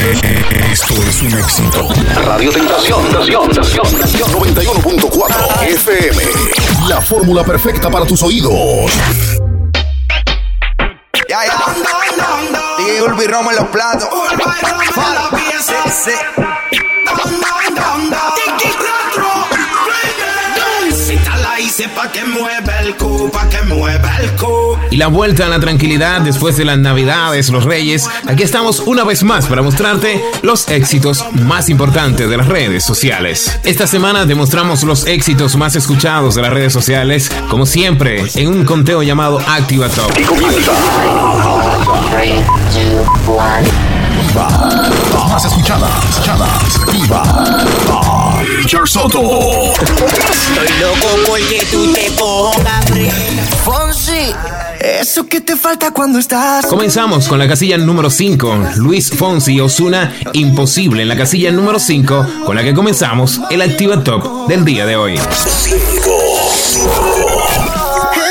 Esto es un éxito. Radio Tentación, Tentación, Tentación, 91.4 FM. La fórmula perfecta para tus oídos. Ya, ya. DJ Ulvi Roma en los platos. Sí, sí. que el que el Y la vuelta a la tranquilidad después de las navidades, los reyes. Aquí estamos una vez más para mostrarte los éxitos más importantes de las redes sociales. Esta semana demostramos los éxitos más escuchados de las redes sociales, como siempre, en un conteo llamado Activa Top. Y comienza. Más escuchadas, escuchadas, activa. Soto. Estoy loco porque tú te pongas Fonsi. Eso que te falta cuando estás. Comenzamos con la casilla número 5. Luis Fonsi Osuna Imposible en la casilla número 5, con la que comenzamos el Activa Top del día de hoy.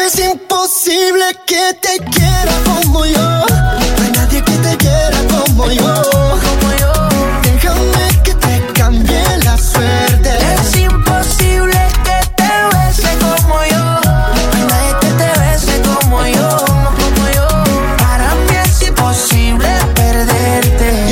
Es imposible que te quiera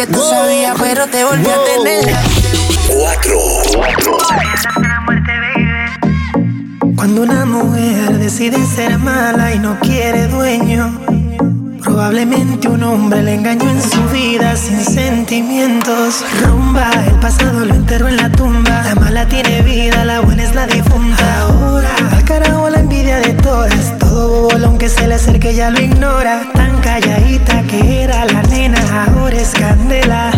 que tú sabías, pero te volví a tener. Cuatro. Cuando una mujer decide ser mala y no quiere dueño, probablemente un hombre le engañó en su vida sin sentimientos. Rumba, el pasado lo enterró en la tumba. La mala tiene vida, la buena es la difunta. Ahora, al carajo la envidia de todas. Todo bolón que se le acerque ya lo ignora. Tan calladita que era la es candela.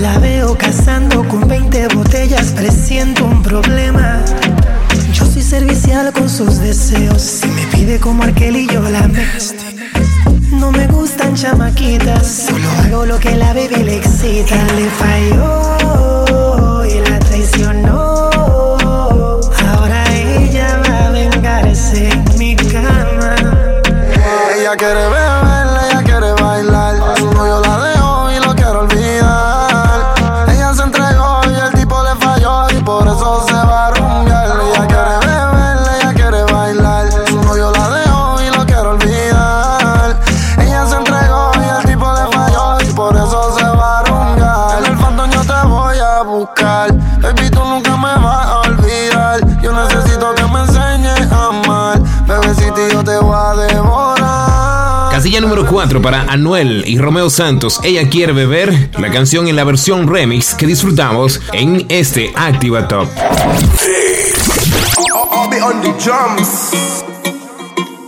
La veo cazando con 20 botellas, presiento un problema. Yo soy servicial con sus deseos. Si me pide como aquel y yo la me. No me gustan chamaquitas, solo hago lo que la baby le excita. Le falló y la traicionó. Ahora ella va a vengarse en mi cama. Ella quiere ver número 4 para Anuel y Romeo Santos. Ella quiere beber la canción en la versión remix que disfrutamos en este Activa Top.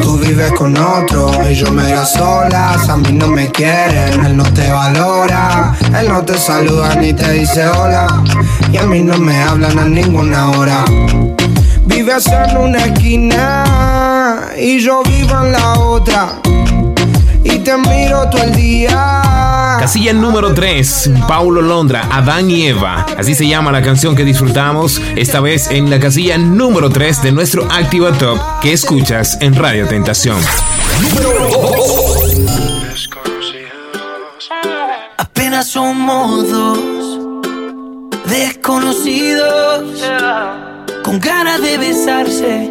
Tú vives con otro y yo medio solas. A mí no me quieren, él no te valora. Él no te saluda ni te dice hola. Y a mí no me hablan a ninguna hora. Vives en una esquina y yo vivo en la otra. Y te miro todo el día. Casilla número 3, Paulo Londra, Adán y Eva. Así se llama la canción que disfrutamos, esta vez en la casilla número 3 de nuestro Activa Top que escuchas en Radio Tentación. Apenas somos dos desconocidos con ganas de besarse,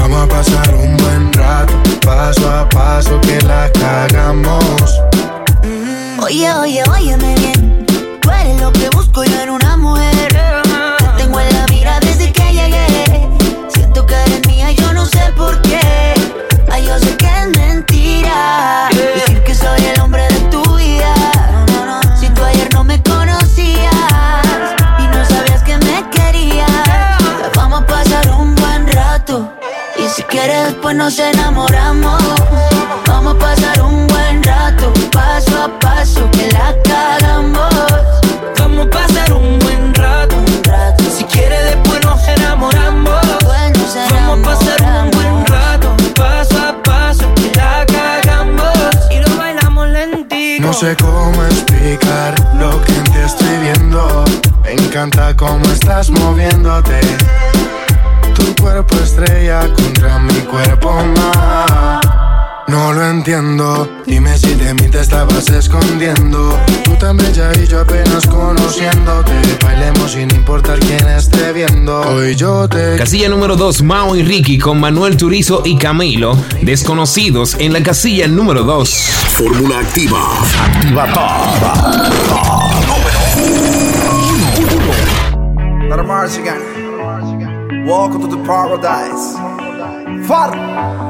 Vamos a pasar un buen rato. Paso a paso que la cagamos. Oye, oye, óyeme bien. Tú eres lo que busco yo en una mujer. No lo entiendo, dime si de mí te estabas escondiendo. Tú tan bella y yo apenas conociéndote. Bailemos sin importar quién esté viendo. Hoy yo te Casilla número 2, Mao y Ricky con Manuel Turizo y Camilo, desconocidos en la casilla número 2. Fórmula activa. Activa Top. Let march again. Welcome to the paradise. Far.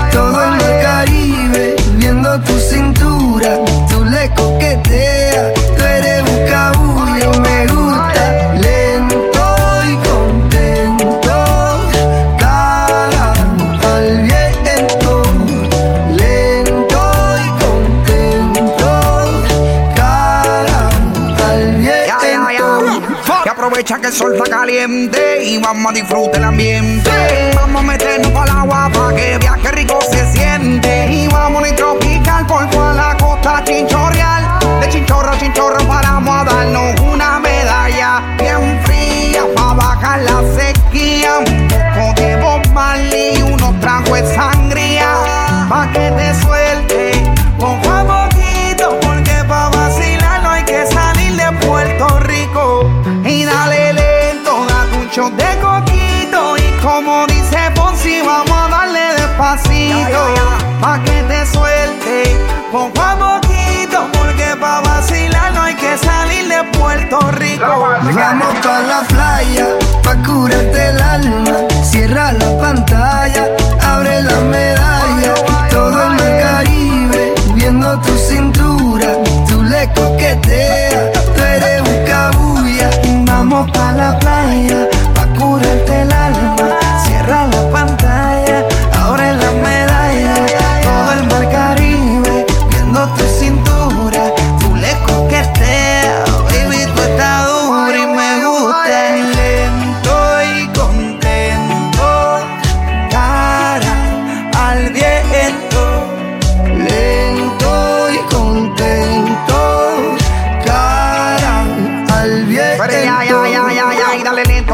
Y aprovecha que el sol está caliente y vamos a disfrutar el ambiente. Vamos a meternos al agua para que viaje rico se siente. Y vamos a tropical por toda la costa chinchorreal. De chinchorro a chinchorro paramos a darnos una medalla bien fría para bajar la sequía. Vamos pa' la playa, pa' curarte el alma. Cierra la pantalla, abre la medalla. Todo en el Caribe, viendo tu cintura. Tú le coqueteas, tú eres un cabulla. Vamos pa' la playa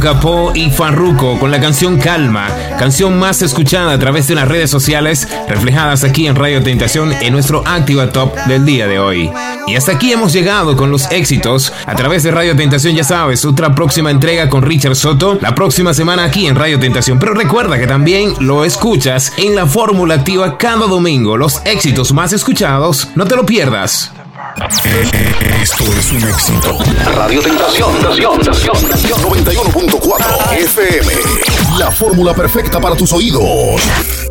Capó y Farruco con la canción Calma, canción más escuchada a través de las redes sociales, reflejadas aquí en Radio Tentación en nuestro Activa Top del día de hoy. Y hasta aquí hemos llegado con los éxitos a través de Radio Tentación, ya sabes, otra próxima entrega con Richard Soto la próxima semana aquí en Radio Tentación. Pero recuerda que también lo escuchas en la fórmula activa cada domingo, los éxitos más escuchados, no te lo pierdas. Esto es un éxito. Radio Tentación, Tentación, Tentación, 91.4 FM. La fórmula perfecta para tus oídos.